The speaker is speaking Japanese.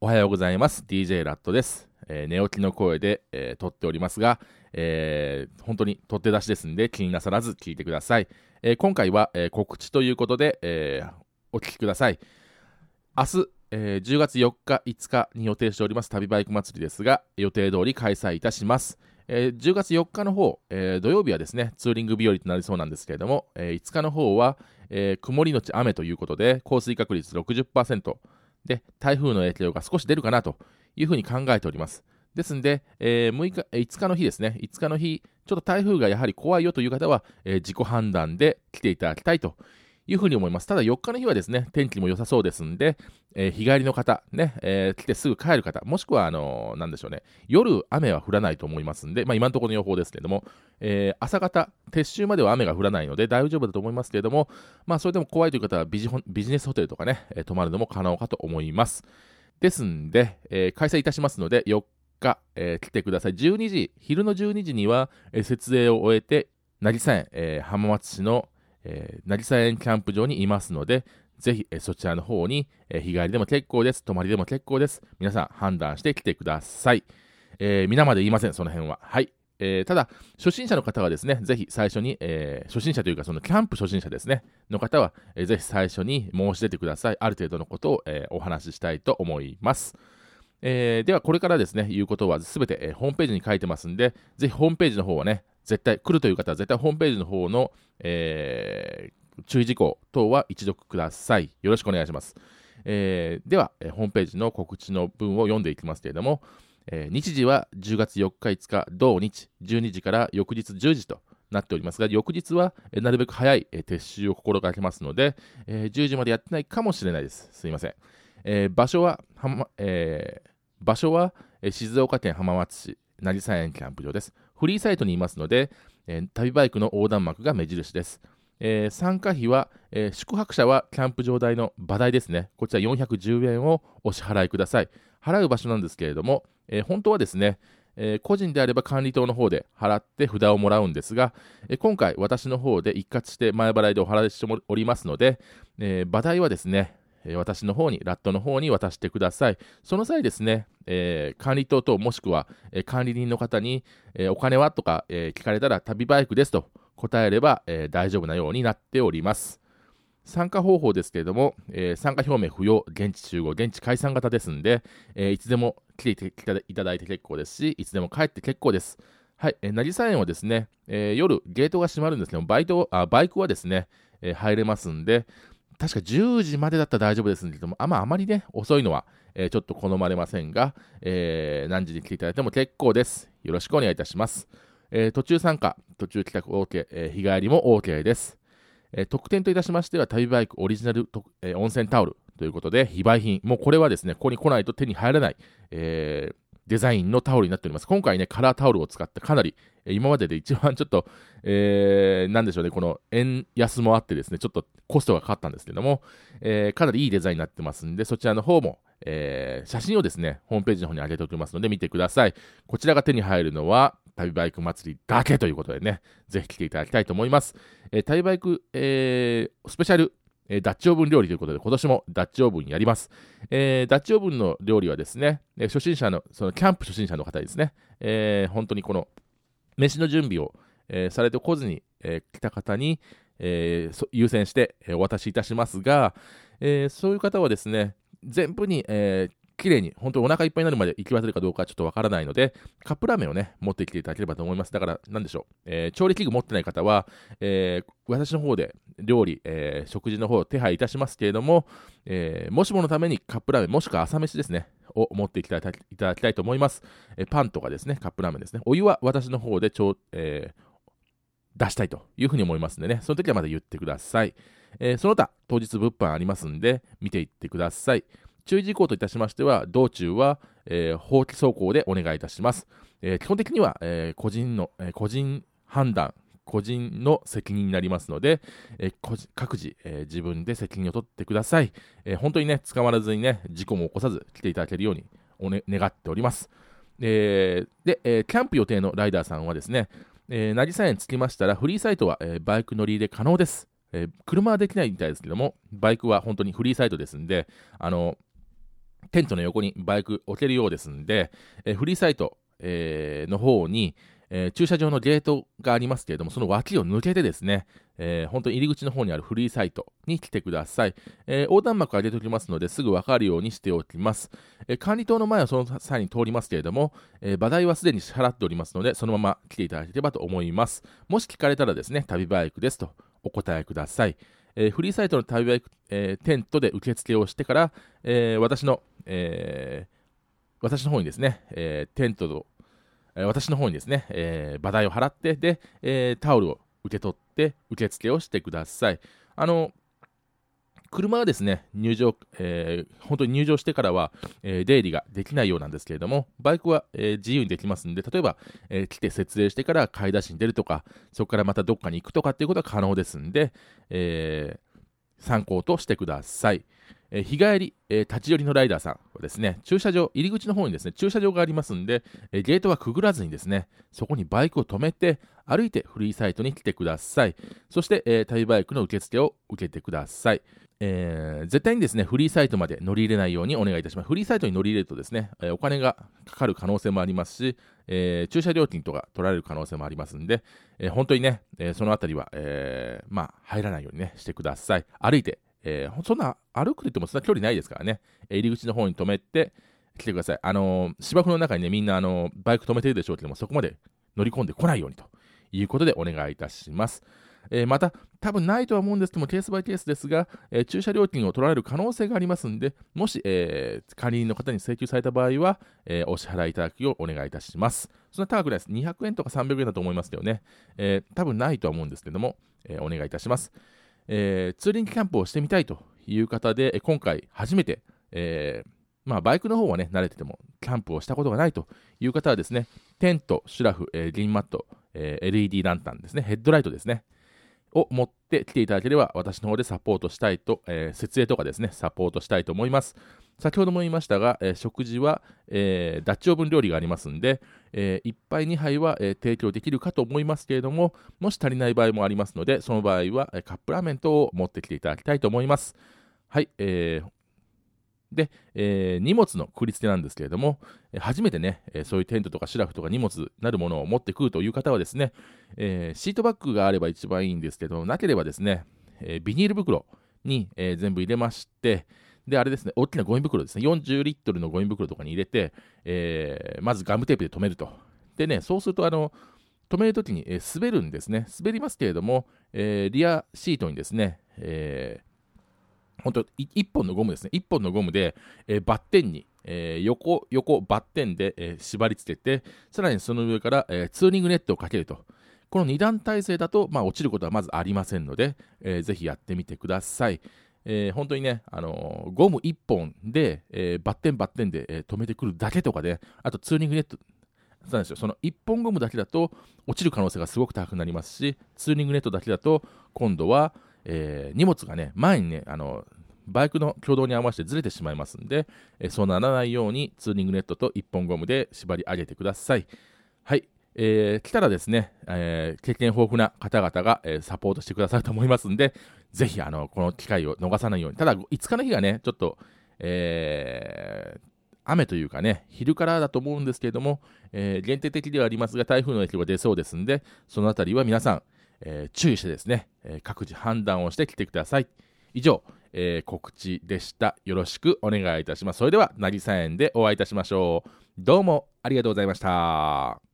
おはようございます。DJ ラットです。えー、寝起きの声で、えー、撮っておりますが、えー、本当に取って出しですんで気になさらず聞いてください。え、今回は、え、告知ということで、え、お聞きください。明日、えー、10月4日、5日に予定しております旅バイク祭りですが、予定通り開催いたします。えー、10月4日の方、えー、土曜日はですね、ツーリング日和となりそうなんですけれども、えー、5日の方は、えー、曇りのち雨ということで、降水確率60%、で、台風の影響が少し出るかなというふうに考えております。ですんで、えー、6日、5日の日ですね、5日の日、ちょっと台風がやはり怖いよという方は、えー、自己判断で来ていただきたいというふうに思います。ただ4日の日はですね、天気も良さそうですんで、えー、日帰りの方、ね、えー、来てすぐ帰る方、もしくは、あのー、なんでしょうね、夜雨は降らないと思いますんで、まあ今のところの予報ですけれども、えー、朝方、撤収までは雨が降らないので大丈夫だと思いますけれども、まあそれでも怖いという方はビジビジネスホテルとかね、え、泊まるのも可能かと思います。ですんで、え、開催いたしますので、4日、え、来てください。12時、昼の12時には、え、設営を終えて、成佐園、えー、浜松市の、えー、成佐園キャンプ場にいますので、ぜひ、えー、そちらの方に、えー、日帰りでも結構です。泊まりでも結構です。皆さん判断して来てください。えー、皆まで言いません、その辺は。はい。えー、ただ、初心者の方はですね、ぜひ最初に、えー、初心者というか、そのキャンプ初心者ですね、の方は、えー、ぜひ最初に申し出てください。ある程度のことを、えー、お話ししたいと思います。えー、では、これからですね、言うことはすべて、え、ホームページに書いてますんで、ぜひホームページの方はね、絶対来るという方は絶対ホームページの方の、えー、注意事項等は一読ください。よろしくお願いします。えー、では、えー、ホームページの告知の文を読んでいきますけれども、えー、日時は10月4日5日同日12時から翌日10時となっておりますが、翌日は、えー、なるべく早い、え、撤収を心がけますので、え、10時までやってないかもしれないです。すいません。え、場所は、えー、場所は、え静岡県浜松市成佐園キャンプ場です。フリーサイトにいますので、え、旅バイクの横断幕が目印です。えー、参加費は、えー、宿泊者はキャンプ場代の場代ですね。こちら410円をお支払いください。払う場所なんですけれども、えー、本当はですね、え、個人であれば管理棟の方で払って札をもらうんですが、え、今回私の方で一括して前払いでお払いしておりますので、えー、場代はですね、私の方に、ラットの方に渡してください。その際ですね、えー、管理棟等もしくは、えー、管理人の方に、えー、お金はとか、え聞かれたら旅バイクですと答えれば、え大丈夫なようになっております。参加方法ですけれども、え参加表明不要、現地集合、現地解散型ですんで、えいつでも来ていただいて結構ですし、いつでも帰って結構です。はい、えー、成佐園はですね、え夜ゲートが閉まるんですけどバイトあバイクはですね、え入れますんで、確か10時までだったら大丈夫ですけども、あ,、まあ、あまりね、遅いのは、えー、ちょっと好まれませんが、えー、何時に来ていただいても結構です。よろしくお願いいたします。えー、途中参加、途中帰宅 OK、え日帰りも OK です。え特典といたしましては、旅バイクオリジナルと、え温泉タオルということで、非売品。もうこれはですね、ここに来ないと手に入らない、えデザインのタオルになっております。今回ね、カラータオルを使ってかなり、今までで一番ちょっと、えー、なんでしょうね、この円安もあってですね、ちょっとコストがかかったんですけども、えー、かなりいいデザインになってますんで、そちらの方も、えー、写真をですね、ホームページの方に上げておきますので見てください。こちらが手に入るのは、旅バイク祭りだけということでね、ぜひ来ていただきたいと思います。えー、旅バイク、えー、スペシャルえー、ダッチオーブン料理ということで、今年もダッチオーブンやります。えー、ダッチオーブンの料理はですね、えー、初心者の、そのキャンプ初心者の方ですね、えー、本当にこの、飯の準備を、えー、されてこずに、えー、来た方に、えー、優先して、えー、お渡しいたしますが、えー、そういう方はですね、全部に、えー、綺麗に、本当にお腹いっぱいになるまで行き渡るかどうかちょっとわからないので、カップラーメンをね、持ってきていただければと思います。だから、なんでしょう、えー、調理器具持ってない方は、えー、私の方で料理、えー、食事の方を手配いたしますけれども、えもしものためにカップラーメン、もしくは朝飯ですね、を持ってきていただきたいと思います。えパンとかですね、カップラーメンですね。お湯は私の方でちょ、え出したいというふうに思いますんでね、その時はまだ言ってください。えその他、当日物販ありますんで、見ていってください。注意事項といたしましては、道中は、えー、放棄走行でお願いいたします。えー、基本的には、えー、個人の、え個人判断、個人の責任になりますので、え各自、え自分で責任を取ってください、え本当にね、捕まらずにね、事故も起こさず来ていただけるようにお、ね、願っております。えで、えキャンプ予定のライダーさんはですね、えー、成佐園着きましたら、フリーサイトは、えバイク乗り入れ可能です。え車はできないみたいですけども、バイクは本当にフリーサイトですんで、あのテントの横にバイク置けるようですんで、え、フリーサイト、え、の方に、え、駐車場のゲートがありますけれども、その脇を抜けてですね、えー、本当に入り口の方にあるフリーサイトに来てください。えー、横断幕上げておきますので、すぐわかるようにしておきます。え管理棟の前はその際に通りますけれども、え場代はすでに支払っておりますので、そのまま来ていただければと思います。もし聞かれたらですね、旅バイクですとお答えください。えフリーサイトの旅バイク、えテントで受付をしてから、え私の、え私の方にですね、えテントと私の方にですね、えー、場代を払って、で、え、タオルを受け取って受付をしてください。あの車はですね入場、えー、本当に入場してからは、えー、出入りができないようなんですけれども、バイクは、えー、自由にできますので、例えば、え、来て設営してから買い出しに出るとか、そこからまたどっかに行くとかっていうことは可能ですんで、え参考としてください。え日帰り、え立ち寄りのライダーさんはですね、駐車場、入り口の方にですね、駐車場がありますんで、えゲートはくぐらずにですね、そこにバイクを止めて、歩いてフリーサイトに来てください。そして、え旅バイクの受付を受けてください。えー、絶対にですね、フリーサイトまで乗り入れないようにお願いいたします。フリーサイトに乗り入れるとですね、えお金がかかる可能性もありますし、えー、駐車料金とか取られる可能性もありますんで、えー、本当にね、えそのあたりは、えまあ、入らないようにね、してください。歩いてえー、そんな歩くと言ってもそんな距離ないですからね、入り口の方に止めて来てください。あのー、芝生の中にね、みんなあのー、バイク止めてるでしょうけども、そこまで乗り込んでこないようにということでお願いいたします。えー、また、多分ないとは思うんですけども、ケースバイケースですが、えー、駐車料金を取られる可能性がありますんで、もし、えー、管理人の方に請求された場合は、えお支払いいただくようお願いいたします。そんな高くないです。200円とか300円だと思いますけどね、え多分ないとは思うんですけども、えお願いいたします。えー、ツーリングキャンプをしてみたいという方で、今回初めて、えー、まあ、バイクの方はね、慣れてても、キャンプをしたことがないという方はですね、テント、シュラフ、えー、銀マット、えー、LED ランタンですね、ヘッドライトですね、を持って来ていただければ、私の方でサポートしたいと、えー、設営とかですね、サポートしたいと思います。先ほども言いましたが、えー、食事は、えー、ダッチオーブン料理がありますんで、えー、1杯2杯は、えー、提供できるかと思いますけれども、もし足りない場合もありますので、その場合は、え、カップラーメン等を持ってきていただきたいと思います。はい、えー、で、えー、荷物の繰り付けなんですけれども、え、初めてね、えー、そういうテントとかシュラフとか荷物なるものを持ってくるという方はですね、えシートバッグがあれば一番いいんですけど、なければですね、えビニール袋に、え全部入れまして、で、あれですね、大きなゴミ袋ですね、40リットルのゴミ袋とかに入れて、えー、まずガムテープで留めると。でね、そうすると、あの、止めるときに、えー、滑るんですね。滑りますけれども、えー、リアシートにですね、えー、本当1本のゴムですね、1本のゴムで、えー、バッテンに、えー、横、横、バッテンで、えー、縛り付けて、さらにその上から、えー、ツーリングネットをかけると。この2段体制だと、まあ、落ちることはまずありませんので、えー、ぜひやってみてください。えー、本当にね、あのー、ゴム1本で、えー、バッテンバッテンで、えー、止めてくるだけとかで、あとツーリングネット、なんですよその1本ゴムだけだと落ちる可能性がすごく高くなりますし、ツーリングネットだけだと、今度は、えー、荷物がね、前にね、あのバイクの挙動に合わせてずれてしまいますんで、え、そうならないようにツーリングネットと1本ゴムで縛り上げてください。えー、来たらですね、えー、経験豊富な方々が、えー、サポートしてくださると思いますんで、ぜひ、あの、この機会を逃さないように。ただ、5日の日がね、ちょっと、え、雨というかね、昼からだと思うんですけれども、え、限定的ではありますが、台風の影響が出そうですんで、そのあたりは皆さん、え、注意してですね、え、各自判断をして来てください。以上、え、告知でした。よろしくお願いいたします。それでは、渚園でお会いいたしましょう。どうもありがとうございました。